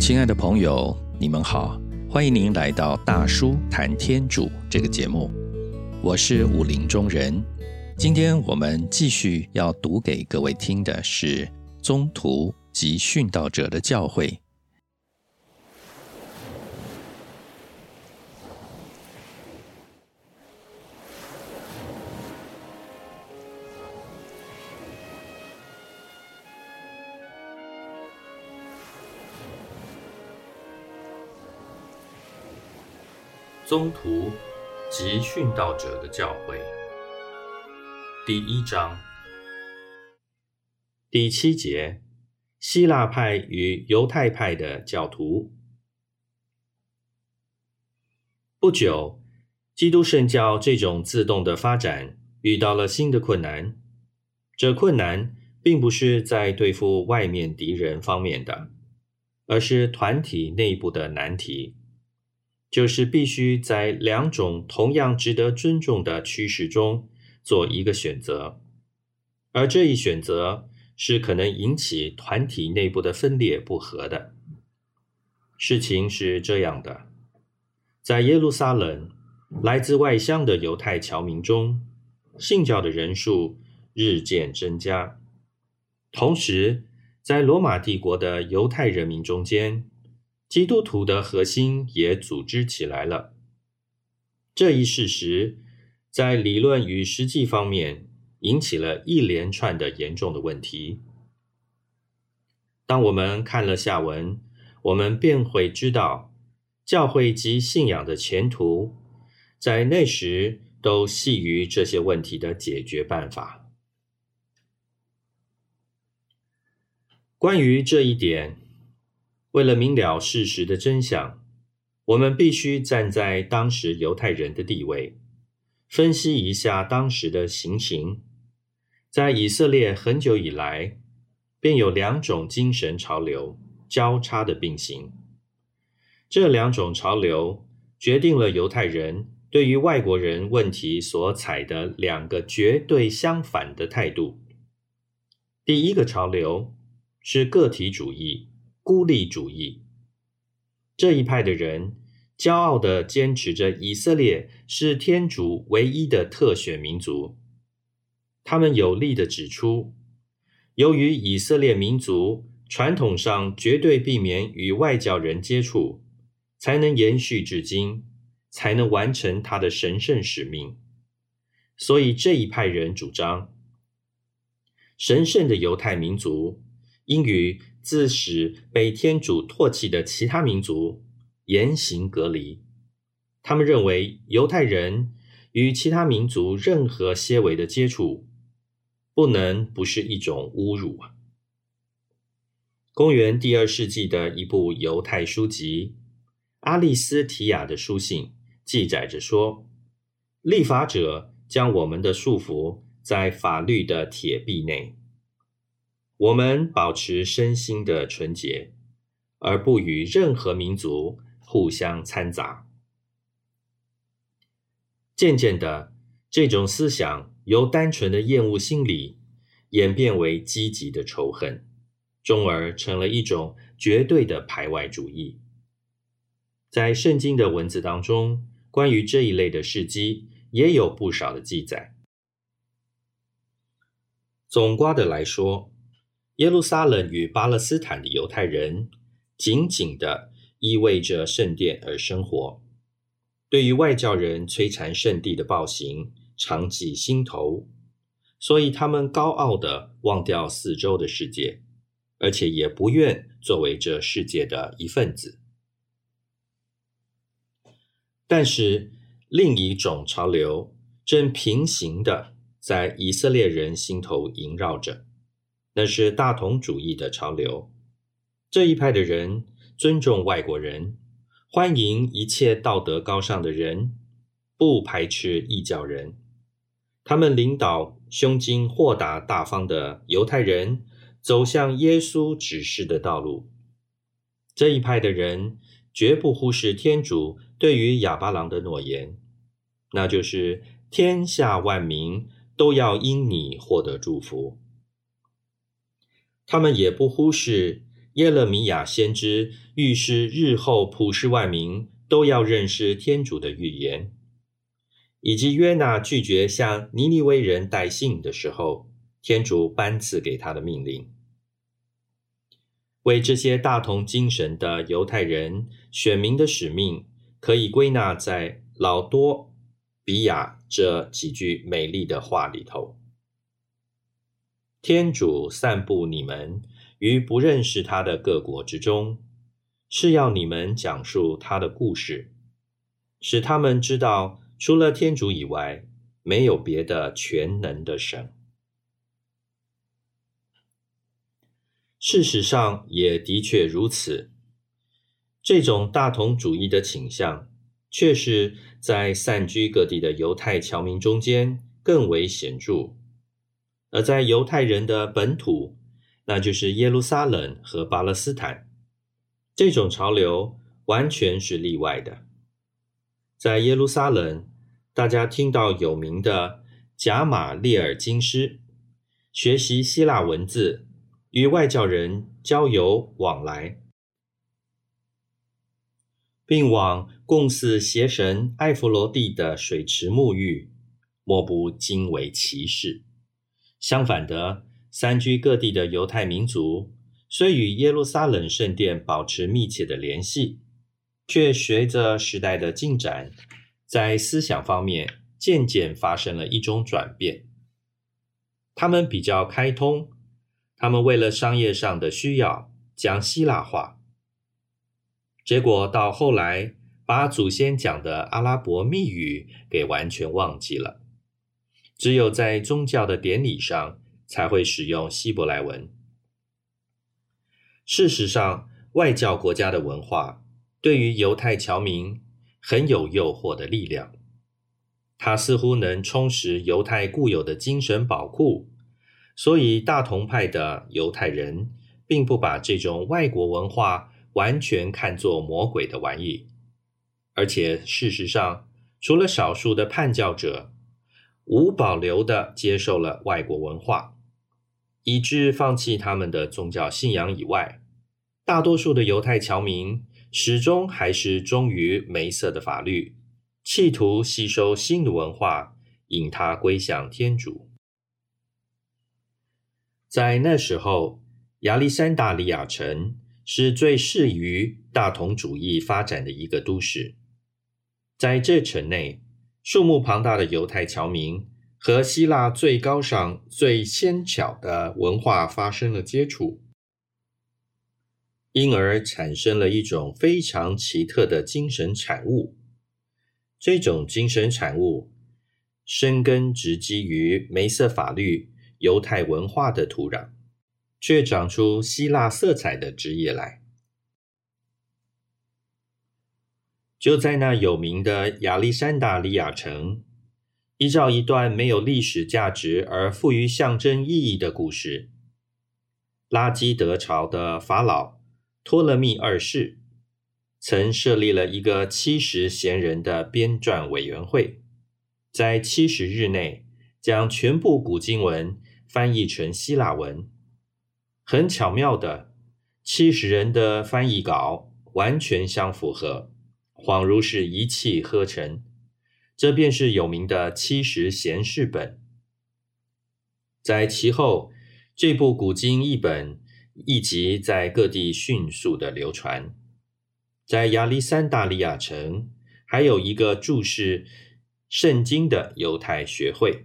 亲爱的朋友，你们好，欢迎您来到大叔谈天主这个节目，我是武林中人。今天我们继续要读给各位听的是宗徒及殉道者的教诲。宗徒及殉道者的教诲，第一章第七节：希腊派与犹太派的教徒。不久，基督圣教这种自动的发展遇到了新的困难。这困难并不是在对付外面敌人方面的，而是团体内部的难题。就是必须在两种同样值得尊重的趋势中做一个选择，而这一选择是可能引起团体内部的分裂不和的。事情是这样的，在耶路撒冷，来自外乡的犹太侨民中，信教的人数日渐增加；同时，在罗马帝国的犹太人民中间。基督徒的核心也组织起来了。这一事实在理论与实际方面引起了一连串的严重的问题。当我们看了下文，我们便会知道，教会及信仰的前途在那时都系于这些问题的解决办法。关于这一点。为了明了事实的真相，我们必须站在当时犹太人的地位，分析一下当时的情形。在以色列很久以来，便有两种精神潮流交叉的并行。这两种潮流决定了犹太人对于外国人问题所采的两个绝对相反的态度。第一个潮流是个体主义。孤立主义这一派的人，骄傲地坚持着以色列是天主唯一的特选民族。他们有力地指出，由于以色列民族传统上绝对避免与外教人接触，才能延续至今，才能完成他的神圣使命。所以这一派人主张，神圣的犹太民族应与。自使被天主唾弃的其他民族严刑隔离。他们认为犹太人与其他民族任何些微的接触，不能不是一种侮辱啊！公元第二世纪的一部犹太书籍《阿利斯提亚的书信》记载着说：“立法者将我们的束缚在法律的铁壁内。”我们保持身心的纯洁，而不与任何民族互相掺杂。渐渐的，这种思想由单纯的厌恶心理演变为积极的仇恨，终而成了一种绝对的排外主义。在圣经的文字当中，关于这一类的事迹也有不少的记载。总括的来说。耶路撒冷与巴勒斯坦的犹太人紧紧的依偎着圣殿而生活，对于外教人摧残圣地的暴行常记心头，所以他们高傲的忘掉四周的世界，而且也不愿作为这世界的一份子。但是另一种潮流正平行的在以色列人心头萦绕着。那是大同主义的潮流。这一派的人尊重外国人，欢迎一切道德高尚的人，不排斥异教人。他们领导胸襟豁达大方的犹太人走向耶稣指示的道路。这一派的人绝不忽视天主对于哑巴郎的诺言，那就是天下万民都要因你获得祝福。他们也不忽视耶勒米亚先知预示日后普世万民都要认识天主的预言，以及约纳拒绝向尼尼微人带信的时候，天主颁赐给他的命令。为这些大同精神的犹太人选民的使命，可以归纳在老多比亚这几句美丽的话里头：天主散布你们。于不认识他的各国之中，是要你们讲述他的故事，使他们知道，除了天主以外，没有别的全能的神。事实上，也的确如此。这种大同主义的倾向，却是在散居各地的犹太侨民中间更为显著，而在犹太人的本土。那就是耶路撒冷和巴勒斯坦，这种潮流完全是例外的。在耶路撒冷，大家听到有名的贾马列尔经师，学习希腊文字，与外教人交游往来，并往供祀邪神艾弗罗蒂的水池沐浴，莫不惊为奇事。相反的。散居各地的犹太民族虽与耶路撒冷圣殿保持密切的联系，却随着时代的进展，在思想方面渐渐发生了一种转变。他们比较开通，他们为了商业上的需要讲希腊话，结果到后来把祖先讲的阿拉伯密语给完全忘记了，只有在宗教的典礼上。才会使用希伯来文。事实上，外教国家的文化对于犹太侨民很有诱惑的力量，它似乎能充实犹太固有的精神宝库。所以，大同派的犹太人并不把这种外国文化完全看作魔鬼的玩意，而且事实上，除了少数的叛教者，无保留的接受了外国文化。以致放弃他们的宗教信仰以外，大多数的犹太侨民始终还是忠于梅瑟的法律，企图吸收新的文化，引他归向天主。在那时候，亚历山大里亚城是最适于大同主义发展的一个都市。在这城内，数目庞大的犹太侨民。和希腊最高尚、最纤巧的文化发生了接触，因而产生了一种非常奇特的精神产物。这种精神产物生根植基于梅瑟法律、犹太文化的土壤，却长出希腊色彩的枝叶来。就在那有名的亚历山大里亚城。依照一段没有历史价值而富于象征意义的故事，拉基德朝的法老托勒密二世曾设立了一个七十贤人的编撰委员会，在七十日内将全部古经文翻译成希腊文。很巧妙的，七十人的翻译稿完全相符合，恍如是一气呵成。这便是有名的七十贤士本。在其后，这部古今译本一集在各地迅速的流传。在亚历山大利亚城，还有一个注释圣经的犹太学会，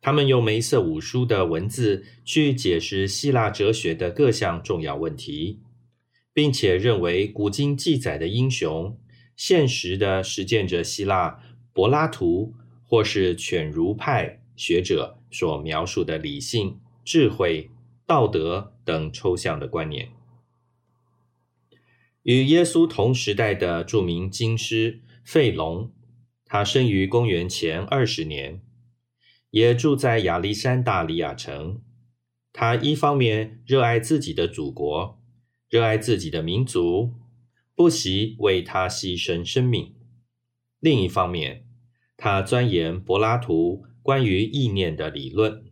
他们用梅瑟五书的文字去解释希腊哲学的各项重要问题，并且认为古今记载的英雄现实的实践着希腊。柏拉图或是犬儒派学者所描述的理性、智慧、道德等抽象的观念，与耶稣同时代的著名经师费龙，他生于公元前二十年，也住在亚历山大里亚城。他一方面热爱自己的祖国，热爱自己的民族，不惜为他牺牲生命。另一方面，他钻研柏拉图关于意念的理论，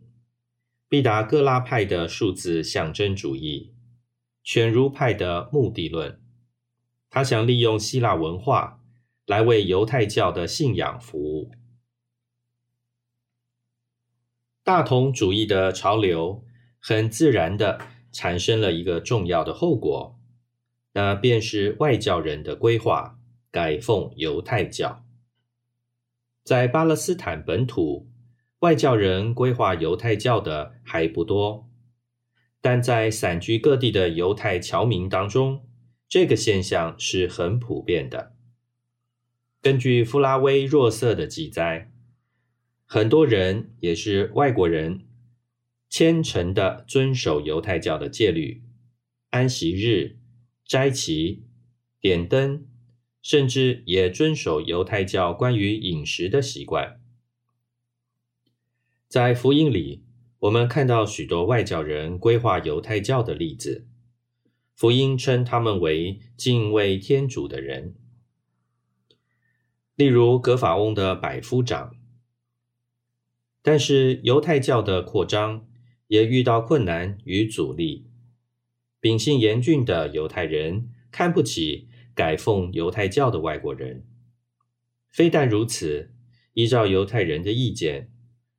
毕达哥拉派的数字象征主义，犬儒派的目的论。他想利用希腊文化来为犹太教的信仰服务。大同主义的潮流很自然的产生了一个重要的后果，那便是外教人的规划改奉犹太教。在巴勒斯坦本土，外教人规划犹太教的还不多，但在散居各地的犹太侨民当中，这个现象是很普遍的。根据弗拉威若瑟的记载。很多人也是外国人，虔诚的遵守犹太教的戒律，安息日、斋期、点灯，甚至也遵守犹太教关于饮食的习惯。在福音里，我们看到许多外教人规划犹太教的例子。福音称他们为敬畏天主的人，例如格法翁的百夫长。但是犹太教的扩张也遇到困难与阻力，秉性严峻的犹太人看不起改奉犹太教的外国人。非但如此，依照犹太人的意见，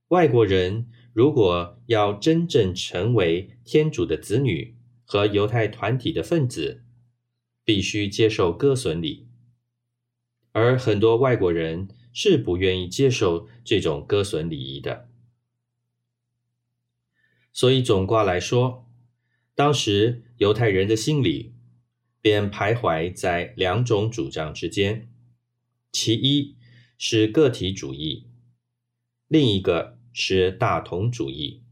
外国人如果要真正成为天主的子女和犹太团体的分子，必须接受割损礼，而很多外国人。是不愿意接受这种割损礼仪的，所以总卦来说，当时犹太人的心里便徘徊在两种主张之间：其一是个体主义，另一个是大同主义。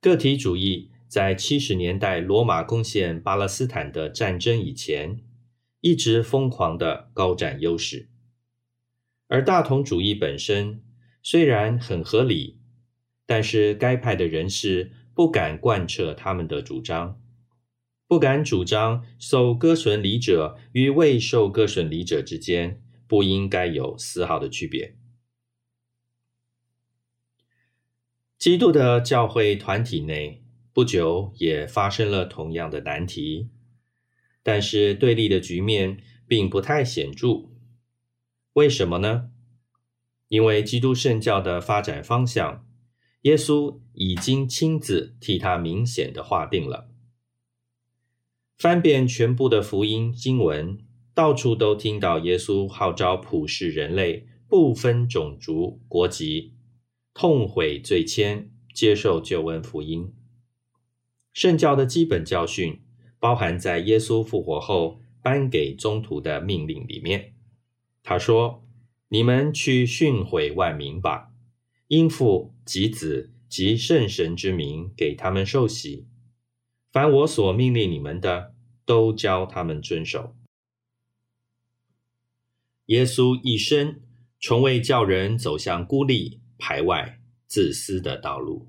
个体主义在七十年代罗马攻陷巴勒斯坦的战争以前，一直疯狂的高占优势。而大同主义本身虽然很合理，但是该派的人士不敢贯彻他们的主张，不敢主张受割损礼者与未受割损礼者之间不应该有丝毫的区别。基督的教会团体内不久也发生了同样的难题，但是对立的局面并不太显著。为什么呢？因为基督圣教的发展方向，耶稣已经亲自替他明显的划定了。翻遍全部的福音经文，到处都听到耶稣号召普世人类，不分种族国籍，痛悔罪愆，接受救恩福音。圣教的基本教训，包含在耶稣复活后颁给宗徒的命令里面。他说：“你们去训诲万民吧，应父及子及圣神之名给他们受洗。凡我所命令你们的，都教他们遵守。”耶稣一生从未叫人走向孤立、排外、自私的道路，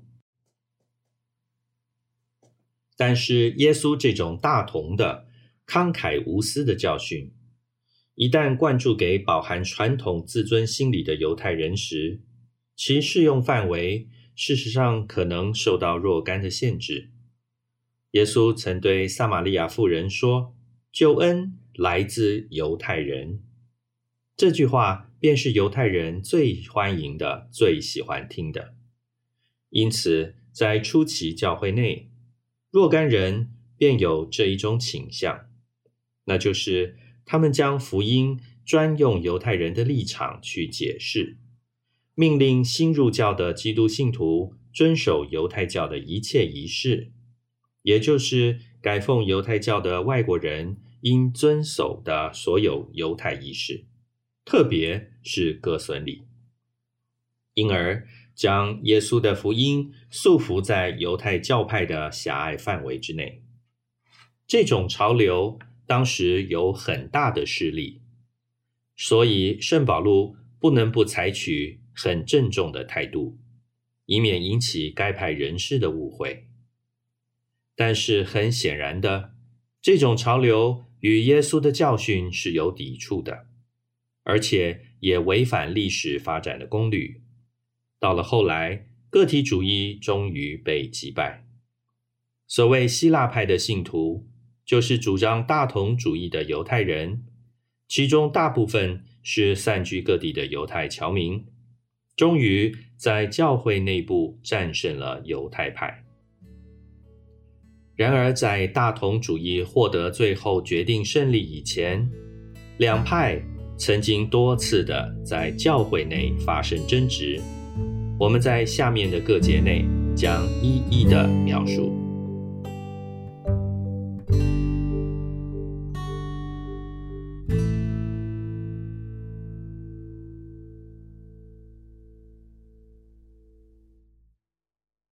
但是耶稣这种大同的、慷慨无私的教训。一旦灌注给饱含传统自尊心理的犹太人时，其适用范围事实上可能受到若干的限制。耶稣曾对撒玛利亚妇人说：“救恩来自犹太人。”这句话便是犹太人最欢迎的、最喜欢听的。因此，在初期教会内，若干人便有这一种倾向，那就是。他们将福音专用犹太人的立场去解释，命令新入教的基督信徒遵守犹太教的一切仪式，也就是改奉犹太教的外国人应遵守的所有犹太仪式，特别是割损礼，因而将耶稣的福音束缚在犹太教派的狭隘范围之内。这种潮流。当时有很大的势力，所以圣保禄不能不采取很郑重的态度，以免引起该派人士的误会。但是很显然的，这种潮流与耶稣的教训是有抵触的，而且也违反历史发展的公律。到了后来，个体主义终于被击败。所谓希腊派的信徒，就是主张大同主义的犹太人，其中大部分是散居各地的犹太侨民，终于在教会内部战胜了犹太派。然而，在大同主义获得最后决定胜利以前，两派曾经多次的在教会内发生争执。我们在下面的各节内将一一的描述。